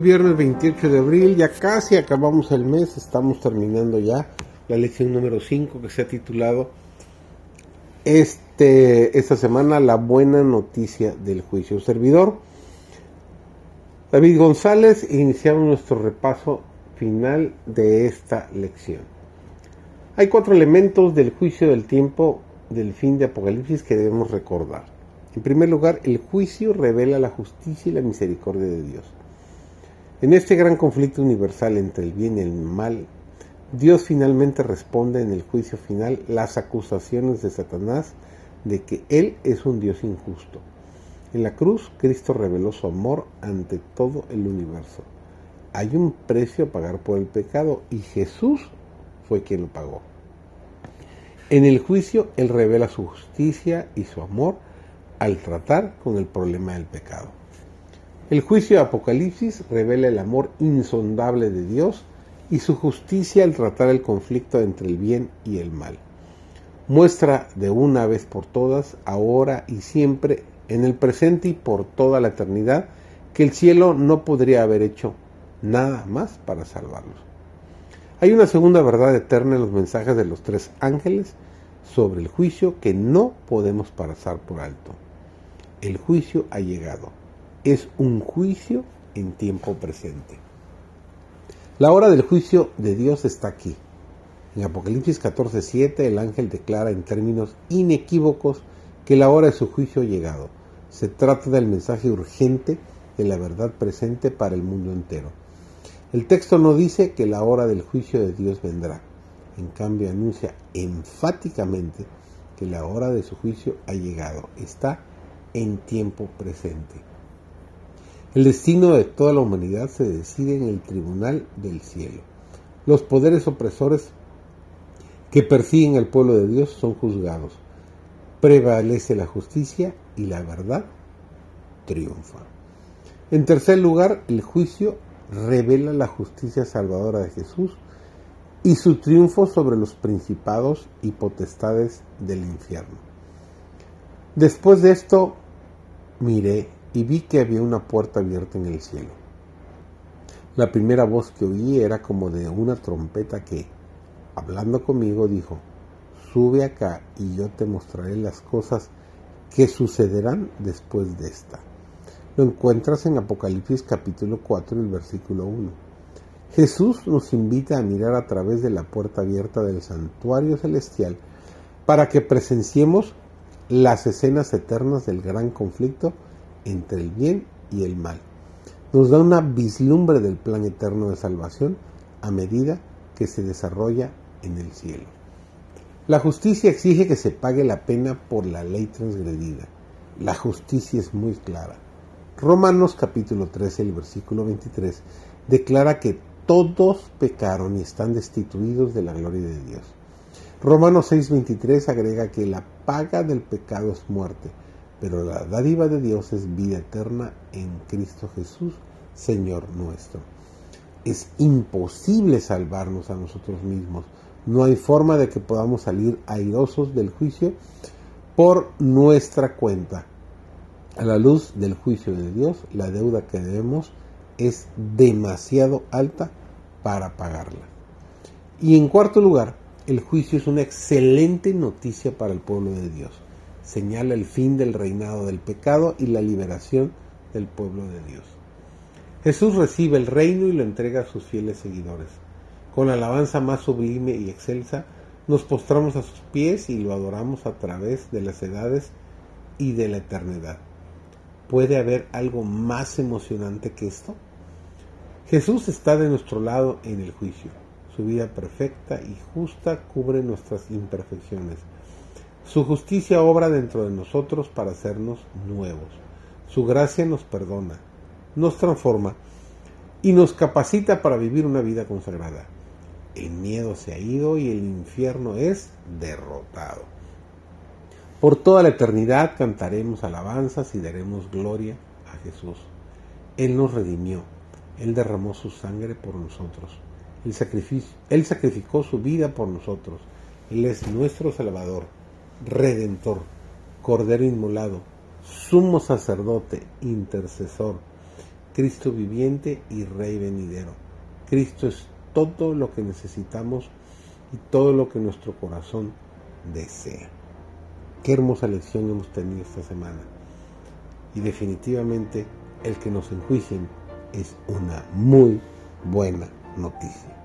Viernes 28 de abril, ya casi acabamos el mes, estamos terminando ya la lección número 5 que se ha titulado este, esta semana La buena noticia del juicio. Servidor David González, iniciamos nuestro repaso final de esta lección. Hay cuatro elementos del juicio del tiempo del fin de Apocalipsis que debemos recordar. En primer lugar, el juicio revela la justicia y la misericordia de Dios. En este gran conflicto universal entre el bien y el mal, Dios finalmente responde en el juicio final las acusaciones de Satanás de que Él es un Dios injusto. En la cruz, Cristo reveló su amor ante todo el universo. Hay un precio a pagar por el pecado y Jesús fue quien lo pagó. En el juicio, Él revela su justicia y su amor al tratar con el problema del pecado. El juicio de Apocalipsis revela el amor insondable de Dios y su justicia al tratar el conflicto entre el bien y el mal. Muestra de una vez por todas, ahora y siempre, en el presente y por toda la eternidad, que el cielo no podría haber hecho nada más para salvarlos. Hay una segunda verdad eterna en los mensajes de los tres ángeles sobre el juicio que no podemos pasar por alto. El juicio ha llegado es un juicio en tiempo presente. La hora del juicio de Dios está aquí. En Apocalipsis 14:7 el ángel declara en términos inequívocos que la hora de su juicio ha llegado. Se trata del mensaje urgente de la verdad presente para el mundo entero. El texto no dice que la hora del juicio de Dios vendrá. En cambio anuncia enfáticamente que la hora de su juicio ha llegado. Está en tiempo presente. El destino de toda la humanidad se decide en el tribunal del cielo. Los poderes opresores que persiguen al pueblo de Dios son juzgados. Prevalece la justicia y la verdad triunfa. En tercer lugar, el juicio revela la justicia salvadora de Jesús y su triunfo sobre los principados y potestades del infierno. Después de esto, miré y vi que había una puerta abierta en el cielo. La primera voz que oí era como de una trompeta que, hablando conmigo, dijo, sube acá y yo te mostraré las cosas que sucederán después de esta. Lo encuentras en Apocalipsis capítulo 4 y el versículo 1. Jesús nos invita a mirar a través de la puerta abierta del santuario celestial para que presenciemos las escenas eternas del gran conflicto entre el bien y el mal. Nos da una vislumbre del plan eterno de salvación a medida que se desarrolla en el cielo. La justicia exige que se pague la pena por la ley transgredida. La justicia es muy clara. Romanos capítulo 13, el versículo 23, declara que todos pecaron y están destituidos de la gloria de Dios. Romanos 6:23 agrega que la paga del pecado es muerte, pero la dádiva de Dios es vida eterna en Cristo Jesús, Señor nuestro. Es imposible salvarnos a nosotros mismos. No hay forma de que podamos salir airosos del juicio por nuestra cuenta. A la luz del juicio de Dios, la deuda que debemos es demasiado alta para pagarla. Y en cuarto lugar, el juicio es una excelente noticia para el pueblo de Dios señala el fin del reinado del pecado y la liberación del pueblo de Dios. Jesús recibe el reino y lo entrega a sus fieles seguidores. Con la alabanza más sublime y excelsa, nos postramos a sus pies y lo adoramos a través de las edades y de la eternidad. ¿Puede haber algo más emocionante que esto? Jesús está de nuestro lado en el juicio. Su vida perfecta y justa cubre nuestras imperfecciones su justicia obra dentro de nosotros para hacernos nuevos. Su gracia nos perdona, nos transforma y nos capacita para vivir una vida consagrada. El miedo se ha ido y el infierno es derrotado. Por toda la eternidad cantaremos alabanzas y daremos gloria a Jesús. Él nos redimió, Él derramó su sangre por nosotros, Él, él sacrificó su vida por nosotros, Él es nuestro Salvador redentor, cordero inmolado, sumo sacerdote, intercesor, Cristo viviente y Rey venidero. Cristo es todo lo que necesitamos y todo lo que nuestro corazón desea. Qué hermosa lección hemos tenido esta semana. Y definitivamente el que nos enjuicien es una muy buena noticia.